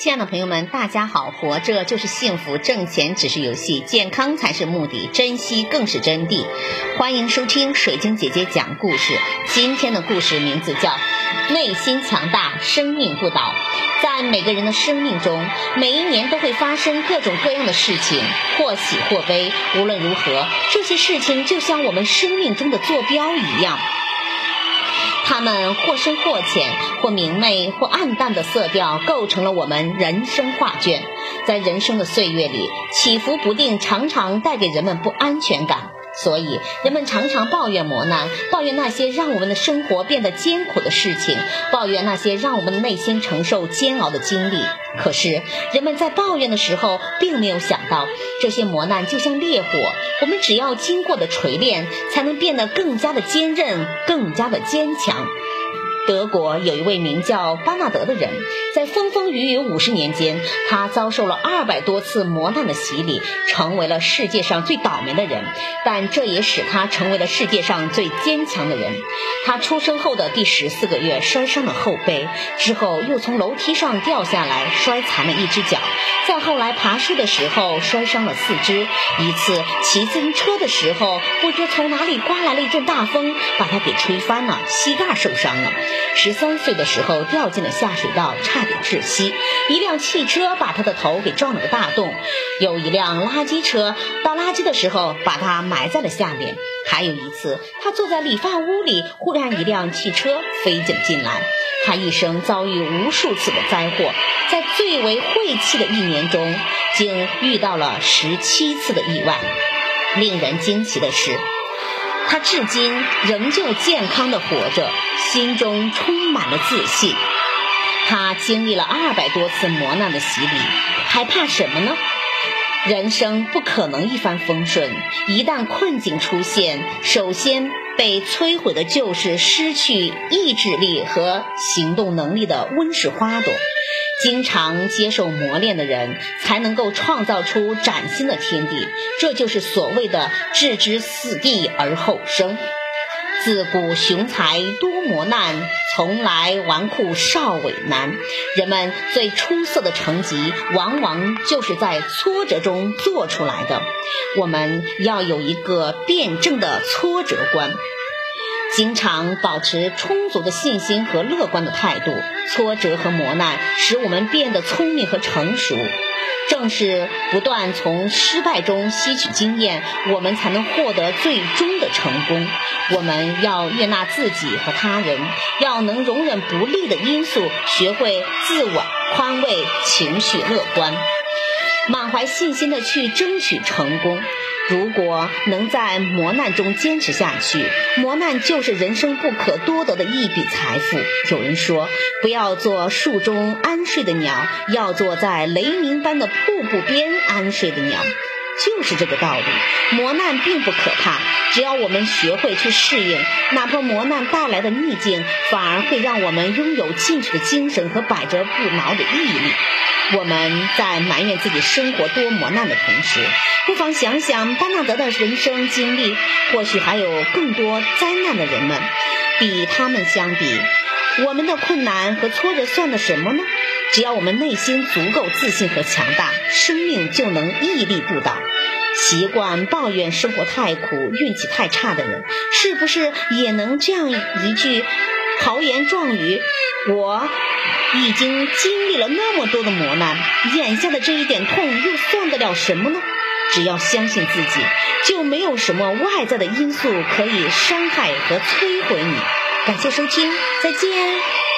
亲爱的朋友们，大家好！活着就是幸福，挣钱只是游戏，健康才是目的，珍惜更是真谛。欢迎收听水晶姐姐讲故事。今天的故事名字叫《内心强大，生命不倒》。在每个人的生命中，每一年都会发生各种各样的事情，或喜或悲。无论如何，这些事情就像我们生命中的坐标一样。它们或深或浅，或明媚或暗淡的色调，构成了我们人生画卷。在人生的岁月里，起伏不定，常常带给人们不安全感。所以，人们常常抱怨磨难，抱怨那些让我们的生活变得艰苦的事情，抱怨那些让我们的内心承受煎熬的经历。可是，人们在抱怨的时候，并没有想到，这些磨难就像烈火，我们只要经过的锤炼，才能变得更加的坚韧，更加的坚强。德国有一位名叫巴纳德的人，在风风雨雨五十年间，他遭受了二百多次磨难的洗礼，成为了世界上最倒霉的人。但这也使他成为了世界上最坚强的人。他出生后的第十四个月摔伤了后背，之后又从楼梯上掉下来，摔残了一只脚。再后来爬树的时候摔伤了四肢。一次骑自行车的时候，不知从哪里刮来了一阵大风，把他给吹翻了，膝盖受伤了。十三岁的时候掉进了下水道，差点窒息。一辆汽车把他的头给撞了个大洞。有一辆垃圾车倒垃圾的时候把他埋在了下面。还有一次，他坐在理发屋里，忽然一辆汽车飞进进来。他一生遭遇无数次的灾祸，在最为晦气的一年中，竟遇到了十七次的意外。令人惊奇的是。他至今仍旧健康的活着，心中充满了自信。他经历了二百多次磨难的洗礼，还怕什么呢？人生不可能一帆风顺，一旦困境出现，首先被摧毁的就是失去意志力和行动能力的温室花朵。经常接受磨练的人，才能够创造出崭新的天地。这就是所谓的“置之死地而后生”。自古雄才多磨难，从来纨绔少伟难。人们最出色的成绩，往往就是在挫折中做出来的。我们要有一个辩证的挫折观。经常保持充足的信心和乐观的态度，挫折和磨难使我们变得聪明和成熟。正是不断从失败中吸取经验，我们才能获得最终的成功。我们要悦纳自己和他人，要能容忍不利的因素，学会自我宽慰，情绪乐观，满怀信心的去争取成功。如果能在磨难中坚持下去，磨难就是人生不可多得的一笔财富。有人说，不要做树中安睡的鸟，要做在雷鸣般的瀑布边安睡的鸟。就是这个道理。磨难并不可怕，只要我们学会去适应，哪怕磨难带来的逆境，反而会让我们拥有进取的精神和百折不挠的毅力。我们在埋怨自己生活多磨难的同时，不妨想想巴纳德的人生经历，或许还有更多灾难的人们。比他们相比，我们的困难和挫折算得什么呢？只要我们内心足够自信和强大，生命就能屹立不倒。习惯抱怨生活太苦、运气太差的人，是不是也能这样一句豪言壮语？我。已经经历了那么多的磨难，眼下的这一点痛又算得了什么呢？只要相信自己，就没有什么外在的因素可以伤害和摧毁你。感谢收听，再见。